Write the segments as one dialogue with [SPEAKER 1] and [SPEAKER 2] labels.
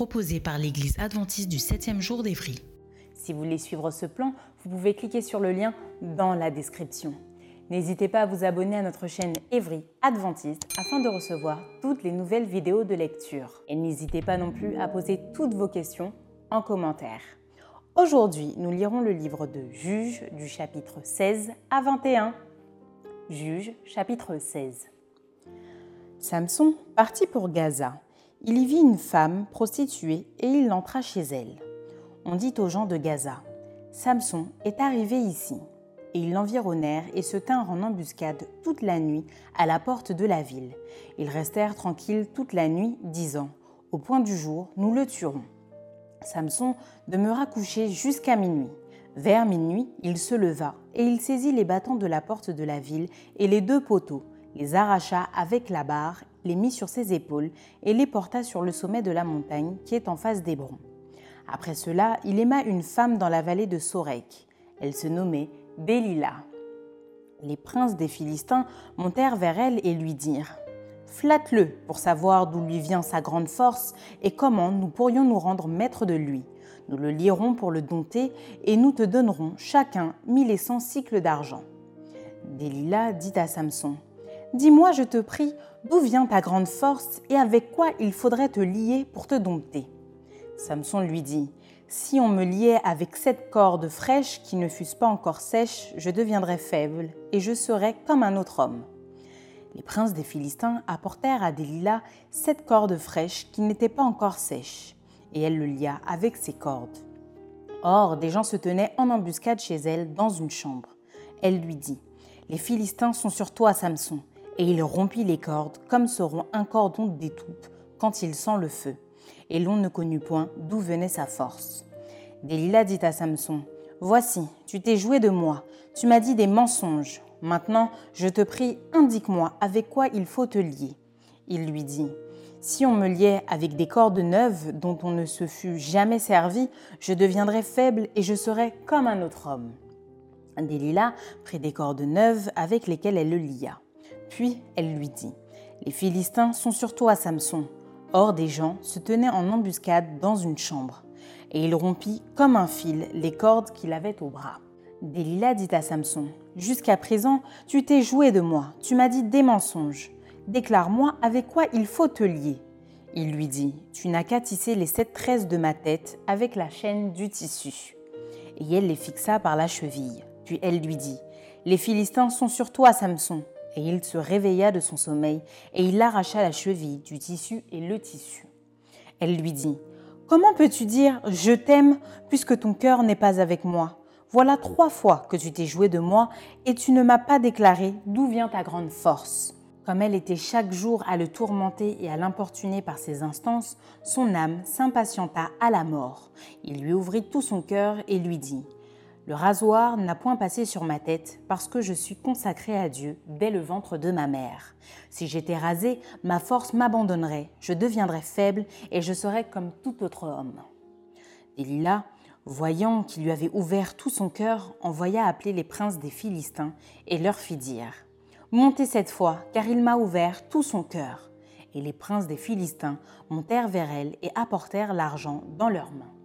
[SPEAKER 1] Proposée par l'Église adventiste du 7e jour d'Évry.
[SPEAKER 2] Si vous voulez suivre ce plan, vous pouvez cliquer sur le lien dans la description. N'hésitez pas à vous abonner à notre chaîne Évry Adventiste afin de recevoir toutes les nouvelles vidéos de lecture. Et n'hésitez pas non plus à poser toutes vos questions en commentaire. Aujourd'hui, nous lirons le livre de Juges du chapitre 16 à 21. Juges chapitre 16. Samson partit pour Gaza il y vit une femme prostituée et il entra chez elle. On dit aux gens de Gaza Samson est arrivé ici. Et ils l'environnèrent et se tinrent en embuscade toute la nuit à la porte de la ville. Ils restèrent tranquilles toute la nuit, disant Au point du jour, nous le tuerons. Samson demeura couché jusqu'à minuit. Vers minuit, il se leva et il saisit les battants de la porte de la ville et les deux poteaux, les arracha avec la barre les mit sur ses épaules et les porta sur le sommet de la montagne qui est en face d'Hébron. Après cela, il aima une femme dans la vallée de Sorek. Elle se nommait Delilah. Les princes des Philistins montèrent vers elle et lui dirent Flatte-le pour savoir d'où lui vient sa grande force et comment nous pourrions nous rendre maîtres de lui. Nous le lierons pour le dompter et nous te donnerons chacun mille et cent cycles d'argent. Delilah dit à Samson Dis-moi, je te prie, d'où vient ta grande force et avec quoi il faudrait te lier pour te dompter? Samson lui dit Si on me liait avec sept cordes fraîches qui ne fussent pas encore sèches, je deviendrais faible et je serais comme un autre homme. Les princes des Philistins apportèrent à Delilah sept cordes fraîches qui n'étaient pas encore sèches, et elle le lia avec ses cordes. Or, des gens se tenaient en embuscade chez elle dans une chambre. Elle lui dit Les Philistins sont sur toi, Samson et il rompit les cordes comme se rompt un cordon d'étoupe quand il sent le feu. Et l'on ne connut point d'où venait sa force. Delilah dit à Samson Voici, tu t'es joué de moi, tu m'as dit des mensonges. Maintenant, je te prie, indique-moi avec quoi il faut te lier. Il lui dit Si on me liait avec des cordes neuves dont on ne se fût jamais servi, je deviendrais faible et je serais comme un autre homme. Delilah prit des cordes neuves avec lesquelles elle le lia. Puis elle lui dit Les Philistins sont sur toi, Samson. Or des gens se tenaient en embuscade dans une chambre, et il rompit comme un fil les cordes qu'il avait au bras. Delilah dit à Samson Jusqu'à présent, tu t'es joué de moi, tu m'as dit des mensonges. Déclare-moi avec quoi il faut te lier. Il lui dit Tu n'as qu'à tisser les sept tresses de ma tête avec la chaîne du tissu. Et elle les fixa par la cheville. Puis elle lui dit Les Philistins sont sur toi, Samson. Et il se réveilla de son sommeil, et il arracha la cheville du tissu et le tissu. Elle lui dit, Comment peux-tu dire ⁇ Je t'aime ⁇ puisque ton cœur n'est pas avec moi Voilà trois fois que tu t'es joué de moi, et tu ne m'as pas déclaré d'où vient ta grande force. Comme elle était chaque jour à le tourmenter et à l'importuner par ses instances, son âme s'impatienta à la mort. Il lui ouvrit tout son cœur et lui dit le rasoir n'a point passé sur ma tête parce que je suis consacré à Dieu dès le ventre de ma mère. Si j'étais rasé, ma force m'abandonnerait, je deviendrais faible et je serais comme tout autre homme. Delilah, voyant qu'il lui avait ouvert tout son cœur, envoya appeler les princes des Philistins et leur fit dire Montez cette fois, car il m'a ouvert tout son cœur. Et les princes des Philistins montèrent vers elle et apportèrent l'argent dans leurs mains.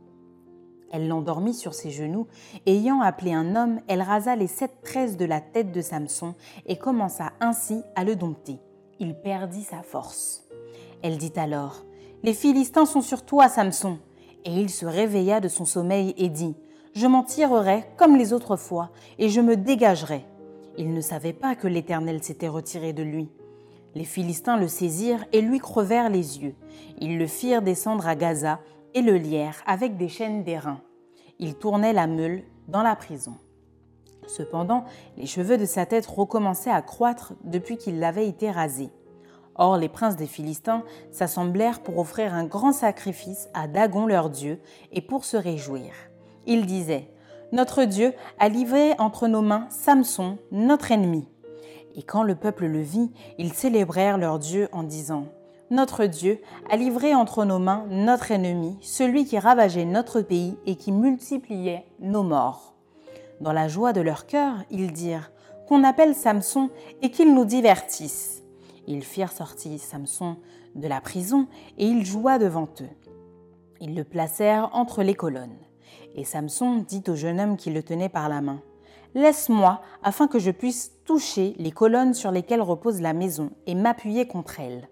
[SPEAKER 2] Elle l'endormit sur ses genoux, ayant appelé un homme, elle rasa les sept tresses de la tête de Samson et commença ainsi à le dompter. Il perdit sa force. Elle dit alors Les Philistins sont sur toi, Samson. Et il se réveilla de son sommeil et dit Je m'en tirerai comme les autres fois, et je me dégagerai. Il ne savait pas que l'Éternel s'était retiré de lui. Les Philistins le saisirent et lui crevèrent les yeux. Ils le firent descendre à Gaza et le lièrent avec des chaînes d'airain. Il tournait la meule dans la prison. Cependant, les cheveux de sa tête recommençaient à croître depuis qu'il avait été rasé. Or, les princes des Philistins s'assemblèrent pour offrir un grand sacrifice à Dagon leur Dieu et pour se réjouir. Ils disaient Notre Dieu a livré entre nos mains Samson, notre ennemi. Et quand le peuple le vit, ils célébrèrent leur Dieu en disant Notre Dieu a livré entre nos mains notre ennemi, celui qui ravageait notre pays et qui multipliait nos morts. Dans la joie de leur cœur, ils dirent Qu'on appelle Samson et qu'il nous divertisse. Ils firent sortir Samson de la prison et il joua devant eux. Ils le placèrent entre les colonnes. Et Samson dit au jeune homme qui le tenait par la main Laisse-moi afin que je puisse toucher les colonnes sur lesquelles repose la maison et m'appuyer contre elles.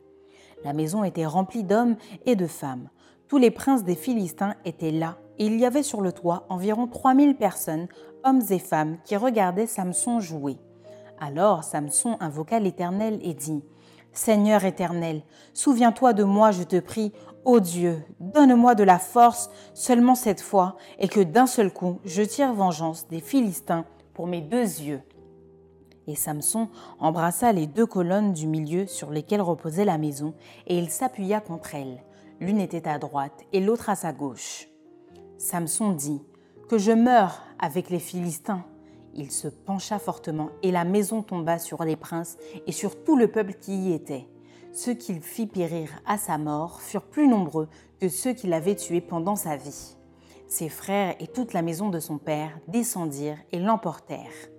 [SPEAKER 2] La maison était remplie d'hommes et de femmes. Tous les princes des Philistins étaient là, et il y avait sur le toit environ 3000 personnes, hommes et femmes, qui regardaient Samson jouer. Alors Samson invoqua l'Éternel et dit Seigneur éternel, souviens-toi de moi, je te prie, ô Dieu, donne-moi de la force seulement cette fois, et que d'un seul coup je tire vengeance des Philistins pour mes deux yeux. Et Samson embrassa les deux colonnes du milieu sur lesquelles reposait la maison, et il s'appuya contre elles. L'une était à droite et l'autre à sa gauche. Samson dit Que je meure avec les Philistins. Il se pencha fortement, et la maison tomba sur les princes et sur tout le peuple qui y était. Ceux qu'il fit périr à sa mort furent plus nombreux que ceux qu'il avait tués pendant sa vie. Ses frères et toute la maison de son père descendirent et l'emportèrent.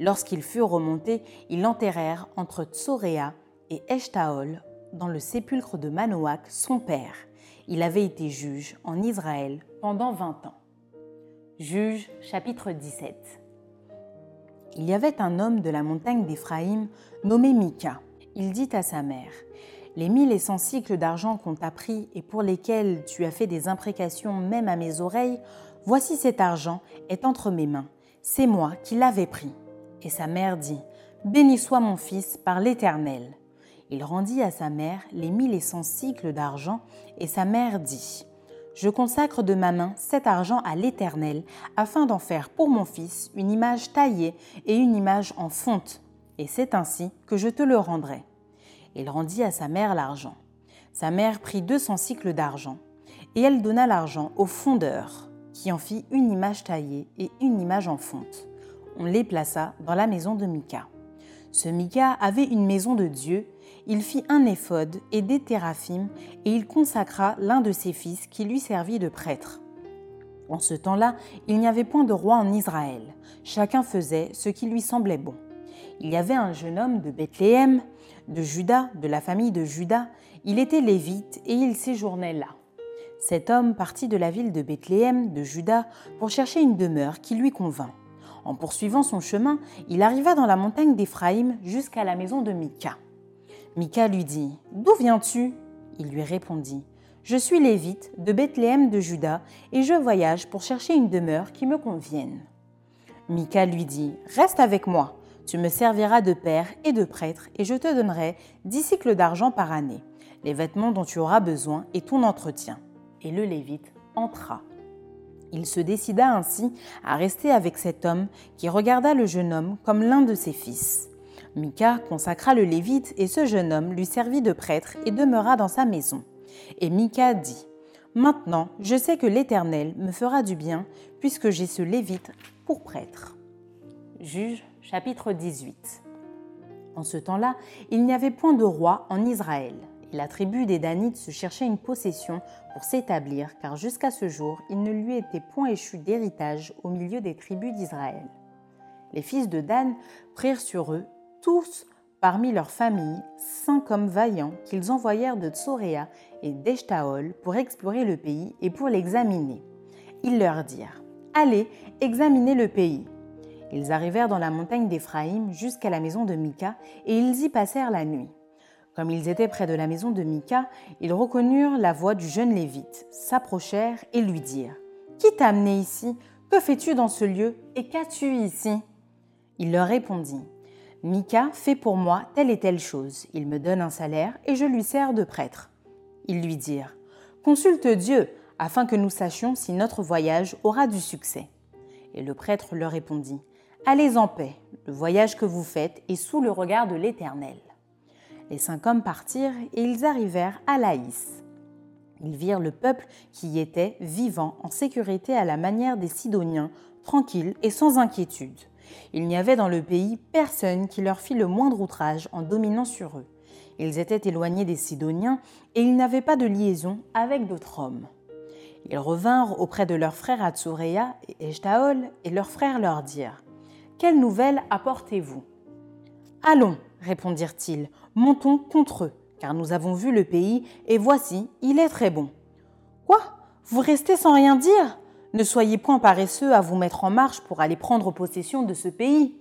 [SPEAKER 2] Lorsqu'ils furent remontés, ils l'enterrèrent entre Tsoréa et Eshtaol dans le sépulcre de Manoach, son père. Il avait été juge en Israël pendant vingt ans. Juge chapitre 17 Il y avait un homme de la montagne d'Éphraïm nommé Mika. Il dit à sa mère les mille et cent cycles d'argent qu'on t'a pris et pour lesquels tu as fait des imprécations même à mes oreilles, voici cet argent est entre mes mains. C'est moi qui l'avais pris. Et sa mère dit, Béni soit mon fils par l'Éternel. Il rendit à sa mère les mille et cent cycles d'argent, et sa mère dit, Je consacre de ma main cet argent à l'Éternel, afin d'en faire pour mon fils une image taillée et une image en fonte, et c'est ainsi que je te le rendrai il rendit à sa mère l'argent. Sa mère prit deux cents cycles d'argent, et elle donna l'argent au fondeur, qui en fit une image taillée et une image en fonte. On les plaça dans la maison de Mika. Ce Mika avait une maison de Dieu, il fit un éphode et des téraphimes, et il consacra l'un de ses fils qui lui servit de prêtre. En ce temps-là, il n'y avait point de roi en Israël. Chacun faisait ce qui lui semblait bon. Il y avait un jeune homme de Bethléem, de Juda, de la famille de Juda, il était lévite et il séjournait là. Cet homme partit de la ville de Bethléem, de Juda, pour chercher une demeure qui lui convint. En poursuivant son chemin, il arriva dans la montagne d'Éphraïm jusqu'à la maison de Mika. Mika lui dit D'où viens-tu? Il lui répondit Je suis lévite de Bethléem de Juda et je voyage pour chercher une demeure qui me convienne. Mika lui dit Reste avec moi, tu me serviras de père et de prêtre, et je te donnerai dix cycles d'argent par année, les vêtements dont tu auras besoin et ton entretien. Et le Lévite entra. Il se décida ainsi à rester avec cet homme qui regarda le jeune homme comme l'un de ses fils. Mika consacra le Lévite et ce jeune homme lui servit de prêtre et demeura dans sa maison. Et Mika dit Maintenant, je sais que l'Éternel me fera du bien puisque j'ai ce Lévite pour prêtre. Juge chapitre 18 En ce temps-là, il n'y avait point de roi en Israël, la tribu des Danites se cherchait une possession pour s'établir, car jusqu'à ce jour, il ne lui était point échu d'héritage au milieu des tribus d'Israël. Les fils de Dan prirent sur eux, tous parmi leurs familles, cinq hommes vaillants qu'ils envoyèrent de Tsoréa et d'Eshtaol pour explorer le pays et pour l'examiner. Ils leur dirent Allez, examinez le pays. Ils arrivèrent dans la montagne d'Éphraïm jusqu'à la maison de Mika, et ils y passèrent la nuit. Comme ils étaient près de la maison de Mika, ils reconnurent la voix du jeune Lévite, s'approchèrent et lui dirent Qui t'a amené ici? Que fais-tu dans ce lieu Et qu'as-tu ici? Il leur répondit Mika fait pour moi telle et telle chose. Il me donne un salaire et je lui sers de prêtre. Ils lui dirent Consulte Dieu afin que nous sachions si notre voyage aura du succès. Et le prêtre leur répondit Allez en paix, le voyage que vous faites est sous le regard de l'Éternel. Les cinq hommes partirent et ils arrivèrent à Laïs. Ils virent le peuple qui y était vivant en sécurité à la manière des Sidoniens, tranquille et sans inquiétude. Il n'y avait dans le pays personne qui leur fit le moindre outrage en dominant sur eux. Ils étaient éloignés des Sidoniens et ils n'avaient pas de liaison avec d'autres hommes. Ils revinrent auprès de leurs frères Atsurea et Eshtaol et leurs frères leur dirent Quelle nouvelle apportez-vous Allons, répondirent-ils, montons contre eux, car nous avons vu le pays et voici, il est très bon. Quoi? Vous restez sans rien dire? Ne soyez point paresseux à vous mettre en marche pour aller prendre possession de ce pays.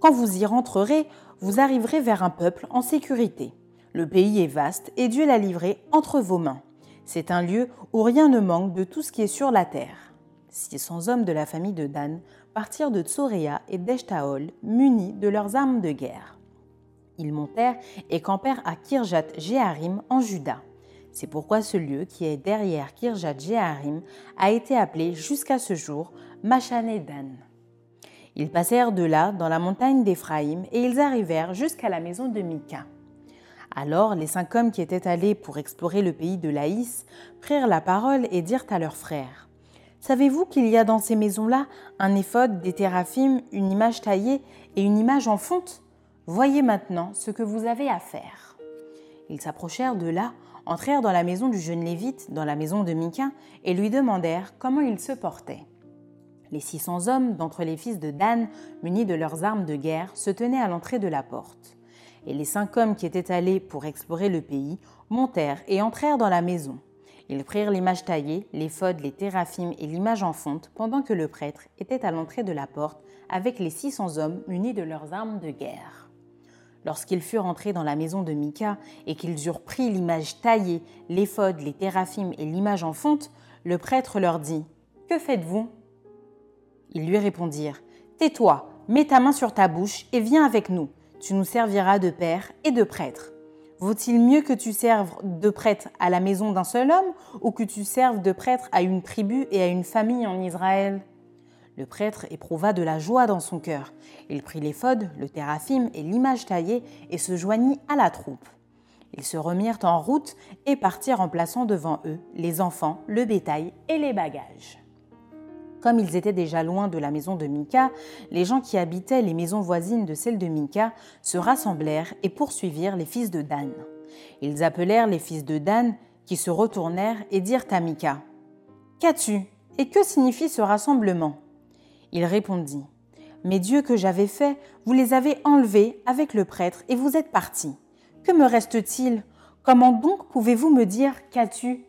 [SPEAKER 2] Quand vous y rentrerez, vous arriverez vers un peuple en sécurité. Le pays est vaste et Dieu l'a livré entre vos mains. C'est un lieu où rien ne manque de tout ce qui est sur la terre. 600 hommes de la famille de Dan partirent de Tsoréa et d'Eshtaol munis de leurs armes de guerre. Ils montèrent et campèrent à Kirjat Jeharim en Juda. C'est pourquoi ce lieu qui est derrière Kirjat Jeharim a été appelé jusqu'à ce jour Machané Dan. Ils passèrent de là dans la montagne d'Éphraïm et ils arrivèrent jusqu'à la maison de Mika. Alors les cinq hommes qui étaient allés pour explorer le pays de Laïs prirent la parole et dirent à leurs frères Savez-vous qu'il y a dans ces maisons-là un éphode, des théraphim, une image taillée et une image en fonte? Voyez maintenant ce que vous avez à faire. Ils s'approchèrent de là, entrèrent dans la maison du jeune Lévite, dans la maison de Mika, et lui demandèrent comment il se portait. Les 600 hommes d'entre les fils de Dan, munis de leurs armes de guerre, se tenaient à l'entrée de la porte. Et les cinq hommes qui étaient allés pour explorer le pays montèrent et entrèrent dans la maison. Ils prirent l'image taillée, les fodes, les théraphim et l'image en fonte, pendant que le prêtre était à l'entrée de la porte avec les 600 hommes munis de leurs armes de guerre. Lorsqu'ils furent entrés dans la maison de Mika et qu'ils eurent pris l'image taillée, l'éphode, les théraphim et l'image en fonte, le prêtre leur dit Que faites-vous? Ils lui répondirent Tais-toi, mets ta main sur ta bouche et viens avec nous. Tu nous serviras de père et de prêtre. Vaut-il mieux que tu serves de prêtre à la maison d'un seul homme ou que tu serves de prêtre à une tribu et à une famille en Israël? Le prêtre éprouva de la joie dans son cœur. Il prit l'éphod, le théraphim et l'image taillée et se joignit à la troupe. Ils se remirent en route et partirent en plaçant devant eux les enfants, le bétail et les bagages. Comme ils étaient déjà loin de la maison de Mika, les gens qui habitaient les maisons voisines de celle de Mika se rassemblèrent et poursuivirent les fils de Dan. Ils appelèrent les fils de Dan, qui se retournèrent et dirent à Mika Qu'as-tu Et que signifie ce rassemblement? Il répondit Mes dieux que j'avais faits, vous les avez enlevés avec le prêtre et vous êtes partis. Que me reste-t-il? Comment donc pouvez-vous me dire Qu'as-tu?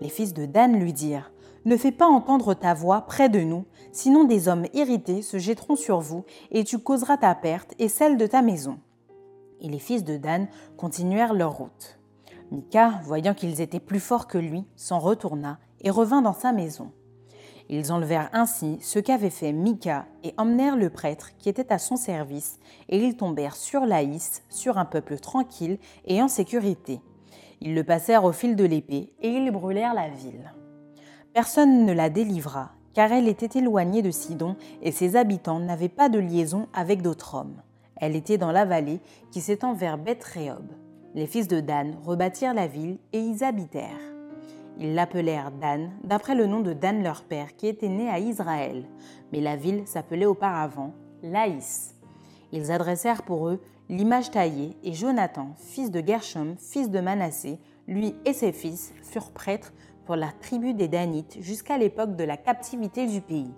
[SPEAKER 2] Les fils de Dan lui dirent ne fais pas entendre ta voix près de nous, sinon des hommes irrités se jetteront sur vous, et tu causeras ta perte et celle de ta maison. Et les fils de Dan continuèrent leur route. Mika, voyant qu'ils étaient plus forts que lui, s'en retourna et revint dans sa maison. Ils enlevèrent ainsi ce qu'avait fait Mika et emmenèrent le prêtre qui était à son service, et ils tombèrent sur Laïs, sur un peuple tranquille et en sécurité. Ils le passèrent au fil de l'épée et ils brûlèrent la ville. Personne ne la délivra, car elle était éloignée de Sidon et ses habitants n'avaient pas de liaison avec d'autres hommes. Elle était dans la vallée qui s'étend vers beth Les fils de Dan rebâtirent la ville et y habitèrent. Ils l'appelèrent Dan, d'après le nom de Dan leur père, qui était né à Israël. Mais la ville s'appelait auparavant Laïs. Ils adressèrent pour eux l'image taillée, et Jonathan, fils de Gershom, fils de Manassé, lui et ses fils furent prêtres pour la tribu des Danites jusqu'à l'époque de la captivité du pays.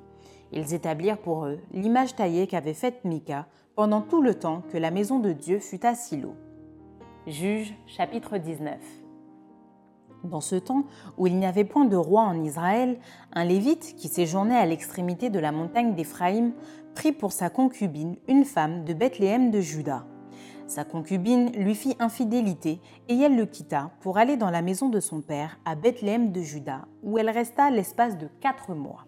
[SPEAKER 2] Ils établirent pour eux l'image taillée qu'avait faite Mika pendant tout le temps que la maison de Dieu fut à Silo. Juge chapitre 19 Dans ce temps où il n'y avait point de roi en Israël, un Lévite qui séjournait à l'extrémité de la montagne d'Éphraïm prit pour sa concubine une femme de Bethléem de Juda. Sa concubine lui fit infidélité et elle le quitta pour aller dans la maison de son père à Bethléem de Juda, où elle resta l'espace de quatre mois.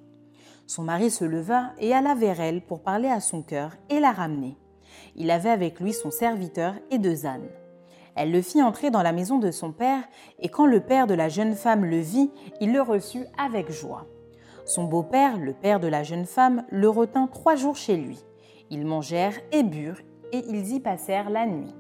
[SPEAKER 2] Son mari se leva et alla vers elle pour parler à son cœur et la ramener. Il avait avec lui son serviteur et deux ânes. Elle le fit entrer dans la maison de son père, et quand le père de la jeune femme le vit, il le reçut avec joie. Son beau-père, le père de la jeune femme, le retint trois jours chez lui. Ils mangèrent et burent, et ils y passèrent la nuit.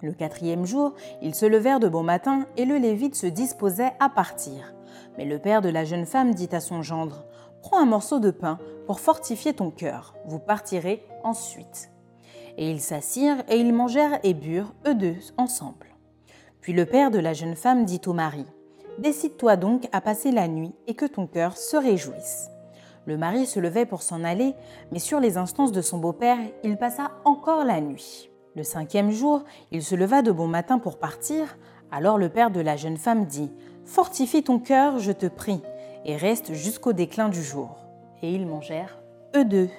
[SPEAKER 2] Le quatrième jour, ils se levèrent de bon matin, et le Lévite se disposait à partir. Mais le père de la jeune femme dit à son gendre, Prends un morceau de pain pour fortifier ton cœur, vous partirez ensuite. Et ils s'assirent et ils mangèrent et burent, eux deux, ensemble. Puis le père de la jeune femme dit au mari, Décide-toi donc à passer la nuit et que ton cœur se réjouisse. Le mari se levait pour s'en aller, mais sur les instances de son beau-père, il passa encore la nuit. Le cinquième jour, il se leva de bon matin pour partir. Alors le père de la jeune femme dit Fortifie ton cœur, je te prie, et reste jusqu'au déclin du jour. Et ils mangèrent, eux deux.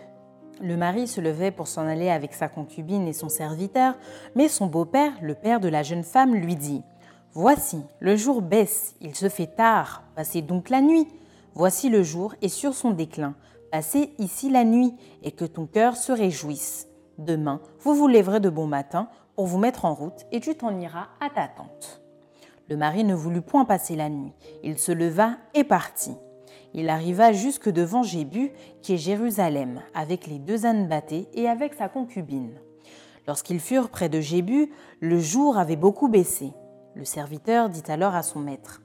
[SPEAKER 2] Le mari se levait pour s'en aller avec sa concubine et son serviteur, mais son beau-père, le père de la jeune femme, lui dit Voici, le jour baisse, il se fait tard, passez donc la nuit. Voici le jour est sur son déclin, passez ici la nuit, et que ton cœur se réjouisse. Demain, vous vous lèverez de bon matin pour vous mettre en route, et tu t'en iras à ta tente. Le mari ne voulut point passer la nuit, il se leva et partit. Il arriva jusque devant Jébu, qui est Jérusalem, avec les deux ânes battés et avec sa concubine. Lorsqu'ils furent près de Jébu, le jour avait beaucoup baissé. Le serviteur dit alors à son maître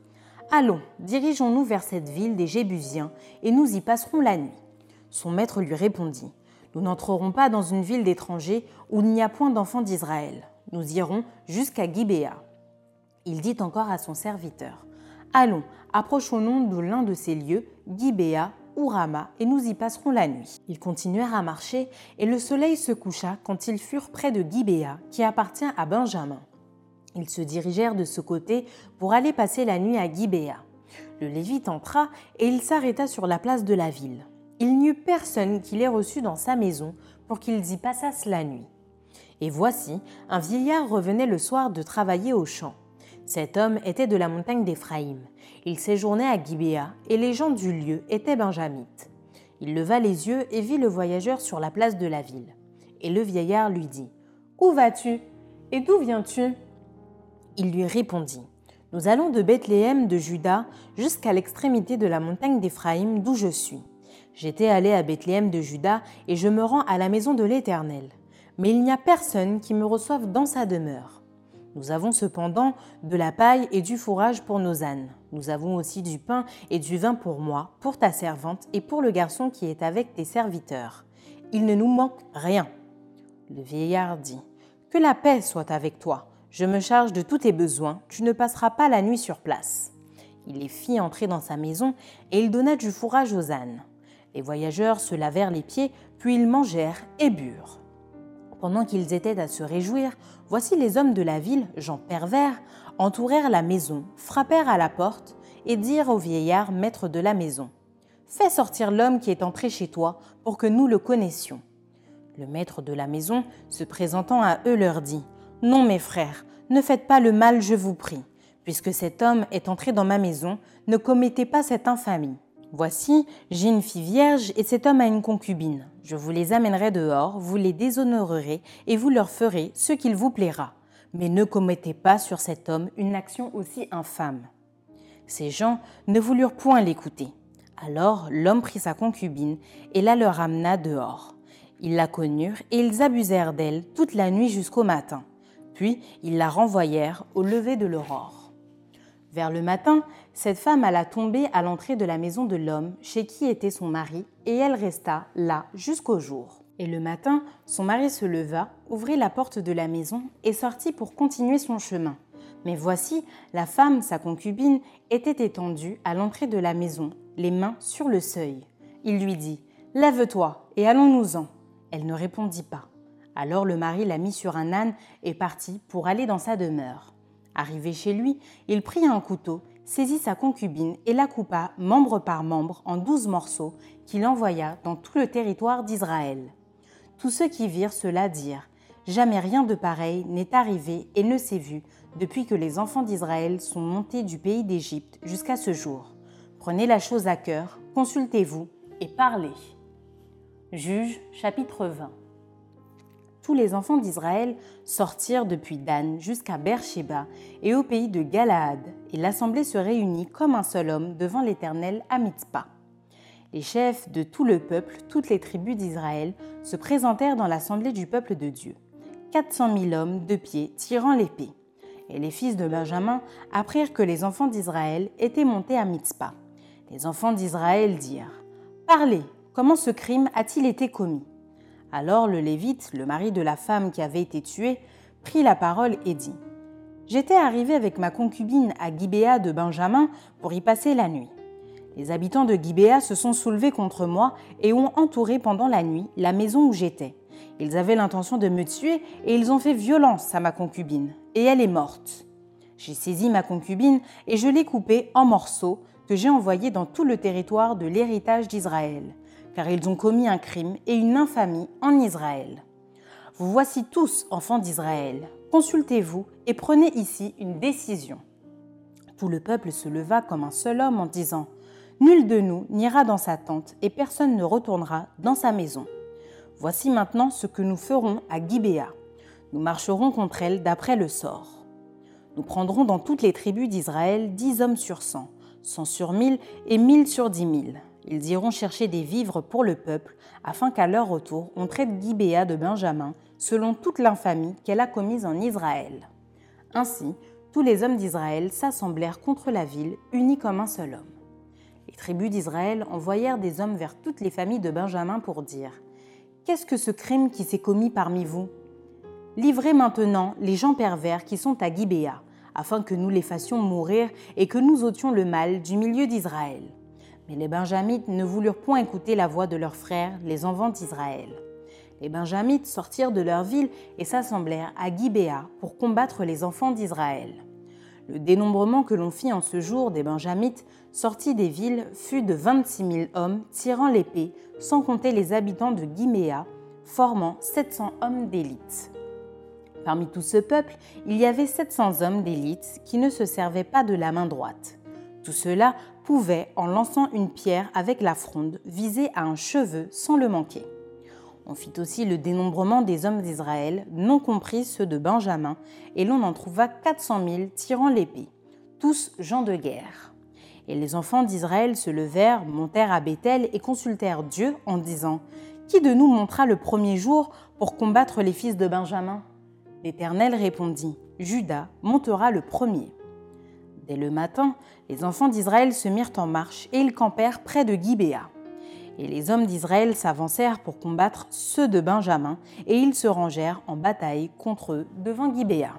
[SPEAKER 2] Allons, dirigeons-nous vers cette ville des Jébusiens, et nous y passerons la nuit. Son maître lui répondit Nous n'entrerons pas dans une ville d'étrangers où il n'y a point d'enfants d'Israël. Nous irons jusqu'à Gibéa. Il dit encore à son serviteur Allons, approchons-nous de l'un de ces lieux, Gibéa ou Rama, et nous y passerons la nuit. Ils continuèrent à marcher, et le soleil se coucha quand ils furent près de Gibéa, qui appartient à Benjamin. Ils se dirigèrent de ce côté pour aller passer la nuit à Gibéa. Le Lévite entra et il s'arrêta sur la place de la ville. Il n'y eut personne qui les reçût dans sa maison pour qu'ils y passassent la nuit. Et voici, un vieillard revenait le soir de travailler au champ. Cet homme était de la montagne d'Éphraïm. Il séjournait à Gibéa, et les gens du lieu étaient benjamites. Il leva les yeux et vit le voyageur sur la place de la ville. Et le vieillard lui dit Où vas-tu Et d'où viens-tu? Il lui répondit Nous allons de Bethléem de Juda jusqu'à l'extrémité de la montagne d'Éphraïm d'où je suis. J'étais allé à Bethléem de Juda et je me rends à la maison de l'Éternel. Mais il n'y a personne qui me reçoive dans sa demeure. Nous avons cependant de la paille et du fourrage pour nos ânes. Nous avons aussi du pain et du vin pour moi, pour ta servante et pour le garçon qui est avec tes serviteurs. Il ne nous manque rien. Le vieillard dit, Que la paix soit avec toi. Je me charge de tous tes besoins, tu ne passeras pas la nuit sur place. Il les fit entrer dans sa maison et il donna du fourrage aux ânes. Les voyageurs se lavèrent les pieds, puis ils mangèrent et burent. Pendant qu'ils étaient à se réjouir, voici les hommes de la ville, gens pervers, entourèrent la maison, frappèrent à la porte et dirent au vieillard, maître de la maison Fais sortir l'homme qui est entré chez toi pour que nous le connaissions. Le maître de la maison, se présentant à eux, leur dit Non, mes frères, ne faites pas le mal, je vous prie. Puisque cet homme est entré dans ma maison, ne commettez pas cette infamie. Voici, j'ai une fille vierge et cet homme a une concubine. Je vous les amènerai dehors, vous les déshonorerez et vous leur ferez ce qu'il vous plaira. Mais ne commettez pas sur cet homme une action aussi infâme. Ces gens ne voulurent point l'écouter. Alors l'homme prit sa concubine et la leur amena dehors. Ils la connurent et ils abusèrent d'elle toute la nuit jusqu'au matin. Puis ils la renvoyèrent au lever de l'aurore. Vers le matin, cette femme alla tomber à l'entrée de la maison de l'homme chez qui était son mari, et elle resta là jusqu'au jour. Et le matin, son mari se leva, ouvrit la porte de la maison et sortit pour continuer son chemin. Mais voici, la femme, sa concubine, était étendue à l'entrée de la maison, les mains sur le seuil. Il lui dit Lève-toi et allons-nous-en. Elle ne répondit pas. Alors le mari la mit sur un âne et partit pour aller dans sa demeure. Arrivé chez lui, il prit un couteau, saisit sa concubine et la coupa membre par membre en douze morceaux qu'il envoya dans tout le territoire d'Israël. Tous ceux qui virent cela dirent Jamais rien de pareil n'est arrivé et ne s'est vu depuis que les enfants d'Israël sont montés du pays d'Égypte jusqu'à ce jour. Prenez la chose à cœur, consultez-vous et parlez. Juge chapitre 20 tous les enfants d'Israël sortirent depuis Dan jusqu'à Beersheba et au pays de Galaad, et l'assemblée se réunit comme un seul homme devant l'Éternel à Mitzpah. Les chefs de tout le peuple, toutes les tribus d'Israël, se présentèrent dans l'assemblée du peuple de Dieu. 400 000 hommes de pied tirant l'épée. Et les fils de Benjamin apprirent que les enfants d'Israël étaient montés à Mitzpah. Les enfants d'Israël dirent Parlez, comment ce crime a-t-il été commis? Alors le Lévite, le mari de la femme qui avait été tuée, prit la parole et dit J'étais arrivé avec ma concubine à Gibéa de Benjamin pour y passer la nuit. Les habitants de Gibéa se sont soulevés contre moi et ont entouré pendant la nuit la maison où j'étais. Ils avaient l'intention de me tuer et ils ont fait violence à ma concubine, et elle est morte. J'ai saisi ma concubine et je l'ai coupée en morceaux que j'ai envoyés dans tout le territoire de l'héritage d'Israël, car ils ont commis un crime et une infamie en Israël. Vous voici tous, enfants d'Israël, consultez-vous et prenez ici une décision. Tout le peuple se leva comme un seul homme en disant Nul de nous n'ira dans sa tente et personne ne retournera dans sa maison. Voici maintenant ce que nous ferons à Gibéa. Nous marcherons contre elle d'après le sort. Nous prendrons dans toutes les tribus d'Israël dix hommes sur cent, cent sur mille et mille sur dix mille. Ils iront chercher des vivres pour le peuple, afin qu'à leur retour on traite Gibéa de Benjamin, selon toute l'infamie qu'elle a commise en Israël. Ainsi, tous les hommes d'Israël s'assemblèrent contre la ville, unis comme un seul homme. Les tribus d'Israël envoyèrent des hommes vers toutes les familles de Benjamin pour dire Qu'est-ce que ce crime qui s'est commis parmi vous? Livrez maintenant les gens pervers qui sont à Gibéa, afin que nous les fassions mourir et que nous ôtions le mal du milieu d'Israël. Mais les Benjamites ne voulurent point écouter la voix de leurs frères, les enfants d'Israël. Les Benjamites sortirent de leur ville et s'assemblèrent à Gibéa pour combattre les enfants d'Israël. Le dénombrement que l'on fit en ce jour des Benjamites sortis des villes fut de 26 000 hommes tirant l'épée, sans compter les habitants de Giméa, formant 700 hommes d'élite. Parmi tout ce peuple, il y avait 700 hommes d'élite qui ne se servaient pas de la main droite. Tout cela pouvait, en lançant une pierre avec la fronde, viser à un cheveu sans le manquer. On fit aussi le dénombrement des hommes d'Israël, non compris ceux de Benjamin, et l'on en trouva 400 000 tirant l'épée, tous gens de guerre. Et les enfants d'Israël se levèrent, montèrent à Bethel et consultèrent Dieu en disant Qui de nous montera le premier jour pour combattre les fils de Benjamin? L'Éternel répondit Judas montera le premier. Dès le matin, les enfants d'Israël se mirent en marche et ils campèrent près de Gibéa. Et les hommes d'Israël s'avancèrent pour combattre ceux de Benjamin, et ils se rangèrent en bataille contre eux devant Gibéa.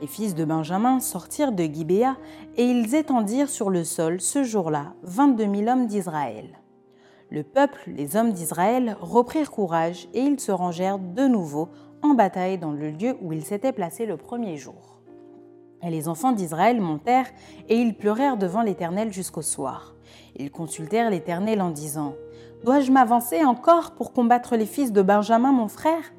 [SPEAKER 2] Les fils de Benjamin sortirent de Gibéa, et ils étendirent sur le sol ce jour-là vingt-deux mille hommes d'Israël. Le peuple, les hommes d'Israël, reprirent courage, et ils se rangèrent de nouveau en bataille dans le lieu où ils s'étaient placés le premier jour. Et les enfants d'Israël montèrent, et ils pleurèrent devant l'Éternel jusqu'au soir. Ils consultèrent l'Éternel en disant Dois-je m'avancer encore pour combattre les fils de Benjamin, mon frère?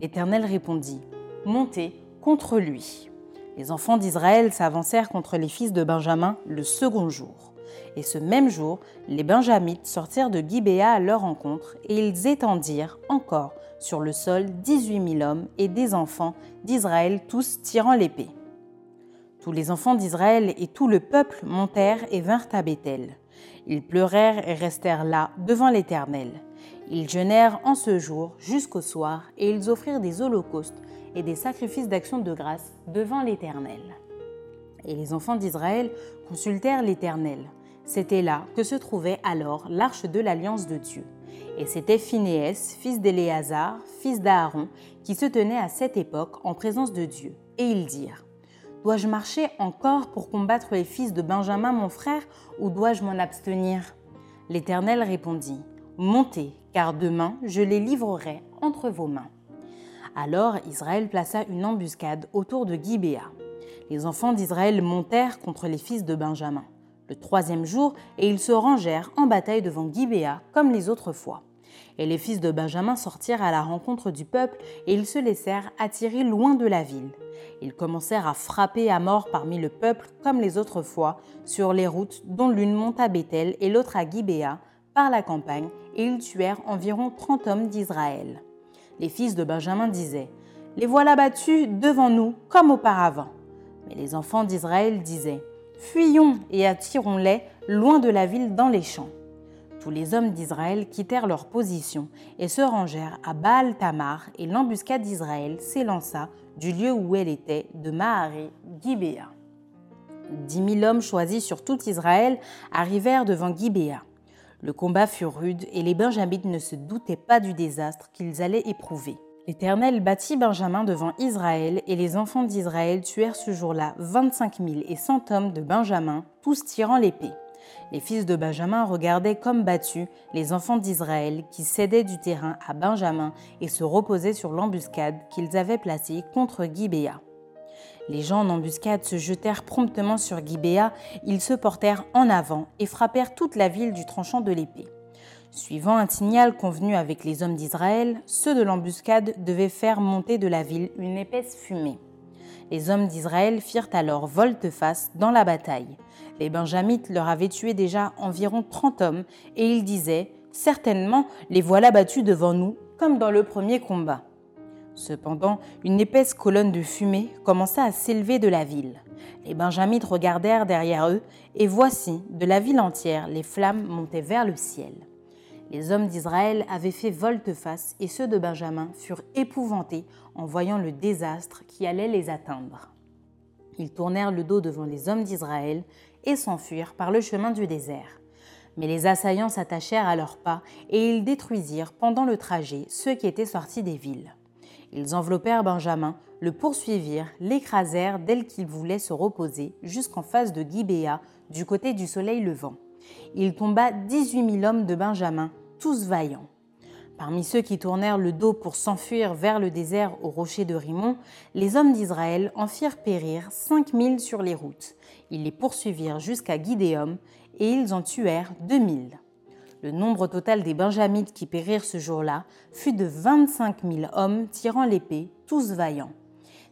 [SPEAKER 2] L'Éternel répondit Montez contre lui. Les enfants d'Israël s'avancèrent contre les fils de Benjamin le second jour. Et ce même jour, les Benjamites sortirent de Gibéa à leur rencontre, et ils étendirent encore sur le sol dix-huit mille hommes et des enfants d'Israël, tous tirant l'épée. Tous les enfants d'Israël et tout le peuple montèrent et vinrent à Bethel. Ils pleurèrent et restèrent là devant l'Éternel. Ils jeûnèrent en ce jour jusqu'au soir, et ils offrirent des holocaustes et des sacrifices d'action de grâce devant l'Éternel. Et les enfants d'Israël consultèrent l'Éternel. C'était là que se trouvait alors l'arche de l'alliance de Dieu. Et c'était Phinéès, fils d'Éléazar, fils d'Aaron, qui se tenait à cette époque en présence de Dieu. Et ils dirent Dois-je marcher encore pour combattre les fils de Benjamin mon frère, ou dois-je m'en abstenir? L'Éternel répondit, Montez, car demain je les livrerai entre vos mains. Alors Israël plaça une embuscade autour de Gibéa. Les enfants d'Israël montèrent contre les fils de Benjamin le troisième jour, et ils se rangèrent en bataille devant Gibéa comme les autres fois. Et les fils de Benjamin sortirent à la rencontre du peuple, et ils se laissèrent attirer loin de la ville. Ils commencèrent à frapper à mort parmi le peuple comme les autres fois, sur les routes dont l'une monte à Bethel et l'autre à Gibéa, par la campagne, et ils tuèrent environ trente hommes d'Israël. Les fils de Benjamin disaient, Les voilà battus devant nous comme auparavant. Mais les enfants d'Israël disaient, Fuyons et attirons-les loin de la ville dans les champs. Tous les hommes d'Israël quittèrent leur position et se rangèrent à Baal Tamar, et l'embuscade d'Israël s'élança du lieu où elle était, de Maharé, Gibéa. Dix mille hommes choisis sur tout Israël arrivèrent devant Gibéa. Le combat fut rude et les Benjamites ne se doutaient pas du désastre qu'ils allaient éprouver. L'Éternel bâtit Benjamin devant Israël et les enfants d'Israël tuèrent ce jour-là vingt-cinq mille et cent hommes de Benjamin, tous tirant l'épée. Les fils de Benjamin regardaient comme battus les enfants d'Israël qui cédaient du terrain à Benjamin et se reposaient sur l'embuscade qu'ils avaient placée contre Gibéa. Les gens en embuscade se jetèrent promptement sur Gibéa, ils se portèrent en avant et frappèrent toute la ville du tranchant de l'épée. Suivant un signal convenu avec les hommes d'Israël, ceux de l'embuscade devaient faire monter de la ville une épaisse fumée. Les hommes d'Israël firent alors volte-face dans la bataille. Les Benjamites leur avaient tué déjà environ trente hommes, et ils disaient Certainement, les voilà battus devant nous, comme dans le premier combat. Cependant, une épaisse colonne de fumée commença à s'élever de la ville. Les Benjamites regardèrent derrière eux, et voici, de la ville entière, les flammes montaient vers le ciel. Les hommes d'Israël avaient fait volte-face et ceux de Benjamin furent épouvantés en voyant le désastre qui allait les atteindre. Ils tournèrent le dos devant les hommes d'Israël et s'enfuirent par le chemin du désert. Mais les assaillants s'attachèrent à leurs pas et ils détruisirent pendant le trajet ceux qui étaient sortis des villes. Ils enveloppèrent Benjamin, le poursuivirent, l'écrasèrent dès qu'il voulait se reposer jusqu'en face de Gibéa, du côté du soleil levant. Il tomba dix-huit mille hommes de Benjamin, tous vaillants. Parmi ceux qui tournèrent le dos pour s'enfuir vers le désert au rocher de Rimon, les hommes d'Israël en firent périr cinq mille sur les routes. Ils les poursuivirent jusqu'à Gidéum et ils en tuèrent deux mille. Le nombre total des Benjamites qui périrent ce jour-là fut de 25 000 hommes tirant l'épée, tous vaillants.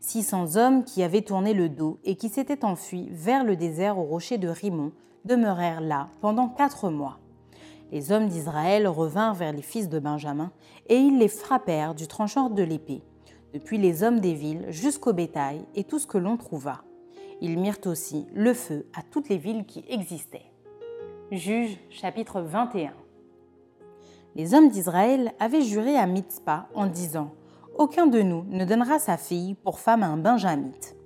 [SPEAKER 2] 600 hommes qui avaient tourné le dos et qui s'étaient enfuis vers le désert au rocher de Rimon demeurèrent là pendant quatre mois. Les hommes d'Israël revinrent vers les fils de Benjamin et ils les frappèrent du tranchant de l'épée, depuis les hommes des villes jusqu'au bétail et tout ce que l'on trouva. Ils mirent aussi le feu à toutes les villes qui existaient. Juge chapitre 21 Les hommes d'Israël avaient juré à Mitzpah en disant Aucun de nous ne donnera sa fille pour femme à un benjamite.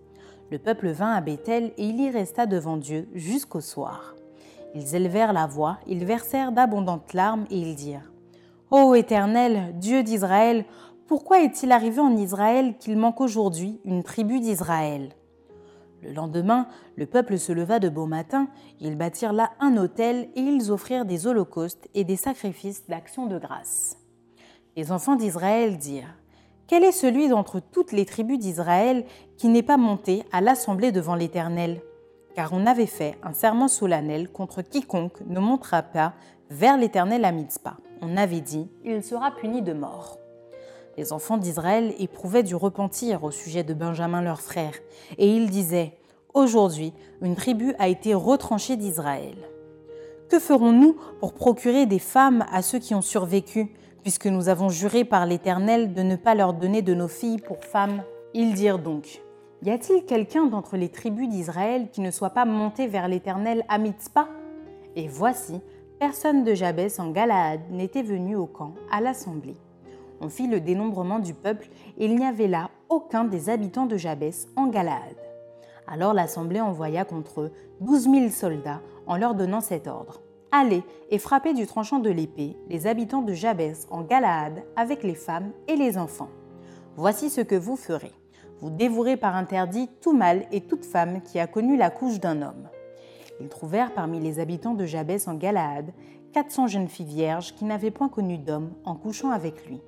[SPEAKER 2] Le peuple vint à Bethel et il y resta devant Dieu jusqu'au soir. Ils élevèrent la voix, ils versèrent d'abondantes larmes et ils dirent Ô Éternel, Dieu d'Israël, pourquoi est-il arrivé en Israël qu'il manque aujourd'hui une tribu d'Israël? Le lendemain, le peuple se leva de bon matin, ils bâtirent là un autel et ils offrirent des holocaustes et des sacrifices d'action de grâce. Les enfants d'Israël dirent Quel est celui d'entre toutes les tribus d'Israël qui n'est pas monté à l'assemblée devant l'Éternel? Car on avait fait un serment solennel contre quiconque ne montera pas vers l'Éternel à Mitzpah. On avait dit Il sera puni de mort. Les enfants d'Israël éprouvaient du repentir au sujet de Benjamin leur frère, et ils disaient Aujourd'hui, une tribu a été retranchée d'Israël. Que ferons-nous pour procurer des femmes à ceux qui ont survécu, puisque nous avons juré par l'Éternel de ne pas leur donner de nos filles pour femmes? Ils dirent donc y a-t-il quelqu'un d'entre les tribus d'Israël qui ne soit pas monté vers l'Éternel à Mitzpah? Et voici, personne de Jabès en Galaad n'était venu au camp, à l'assemblée. On fit le dénombrement du peuple et il n'y avait là aucun des habitants de Jabès en Galaad. Alors l'assemblée envoya contre eux douze mille soldats en leur donnant cet ordre. Allez et frappez du tranchant de l'épée les habitants de Jabès en Galaad avec les femmes et les enfants. Voici ce que vous ferez vous dévorez par interdit tout mâle et toute femme qui a connu la couche d'un homme. Ils trouvèrent parmi les habitants de Jabès en Galaad 400 jeunes filles vierges qui n'avaient point connu d'homme en couchant avec lui,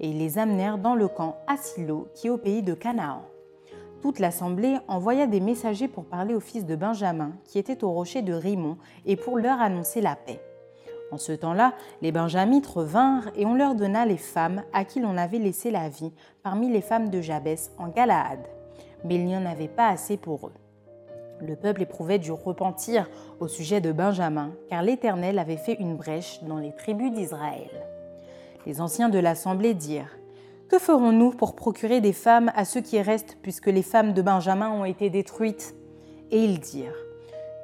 [SPEAKER 2] et ils les amenèrent dans le camp Asilo qui est au pays de Canaan. Toute l'assemblée envoya des messagers pour parler aux fils de Benjamin qui étaient au rocher de Rimon et pour leur annoncer la paix. En ce temps-là, les Benjamites revinrent et on leur donna les femmes à qui l'on avait laissé la vie parmi les femmes de Jabès en Galaad. Mais il n'y en avait pas assez pour eux. Le peuple éprouvait du repentir au sujet de Benjamin, car l'Éternel avait fait une brèche dans les tribus d'Israël. Les anciens de l'assemblée dirent Que ferons-nous pour procurer des femmes à ceux qui restent, puisque les femmes de Benjamin ont été détruites? Et ils dirent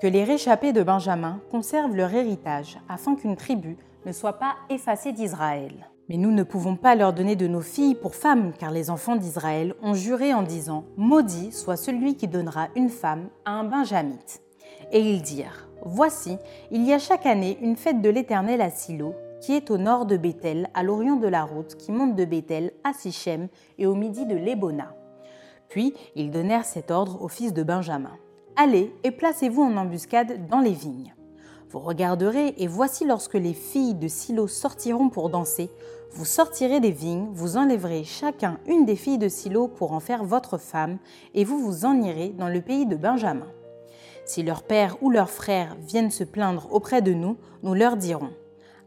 [SPEAKER 2] que les réchappés de Benjamin conservent leur héritage, afin qu'une tribu ne soit pas effacée d'Israël. Mais nous ne pouvons pas leur donner de nos filles pour femmes, car les enfants d'Israël ont juré en disant Maudit soit celui qui donnera une femme à un benjamite. Et ils dirent Voici, il y a chaque année une fête de l'Éternel à Silo, qui est au nord de Bethel, à l'orient de la route qui monte de Bethel à Sichem et au midi de Lébona. Puis ils donnèrent cet ordre aux fils de Benjamin Allez et placez-vous en embuscade dans les vignes. Vous regarderez, et voici lorsque les filles de Silo sortiront pour danser, vous sortirez des vignes, vous enlèverez chacun une des filles de Silo pour en faire votre femme, et vous vous en irez dans le pays de Benjamin. Si leur père ou leur frère viennent se plaindre auprès de nous, nous leur dirons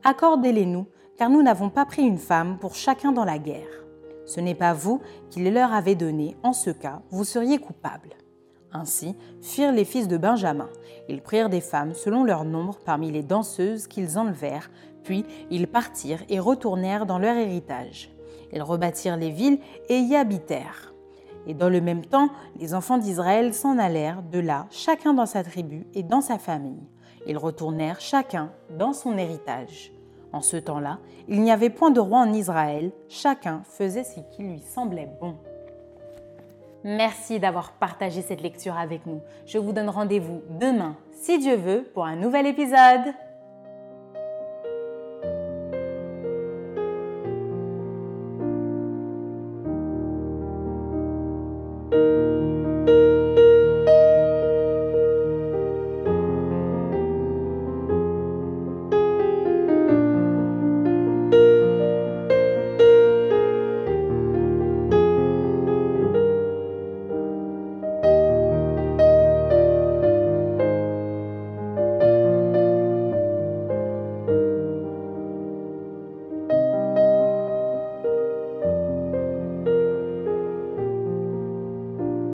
[SPEAKER 2] Accordez-les-nous, car nous n'avons pas pris une femme pour chacun dans la guerre. Ce n'est pas vous qui les leur avez donnés, en ce cas, vous seriez coupables. Ainsi firent les fils de Benjamin. Ils prirent des femmes selon leur nombre parmi les danseuses qu'ils enlevèrent, puis ils partirent et retournèrent dans leur héritage. Ils rebâtirent les villes et y habitèrent. Et dans le même temps, les enfants d'Israël s'en allèrent de là, chacun dans sa tribu et dans sa famille. Ils retournèrent chacun dans son héritage. En ce temps-là, il n'y avait point de roi en Israël, chacun faisait ce qui lui semblait bon. Merci d'avoir partagé cette lecture avec nous. Je vous donne rendez-vous demain, si Dieu veut, pour un nouvel épisode.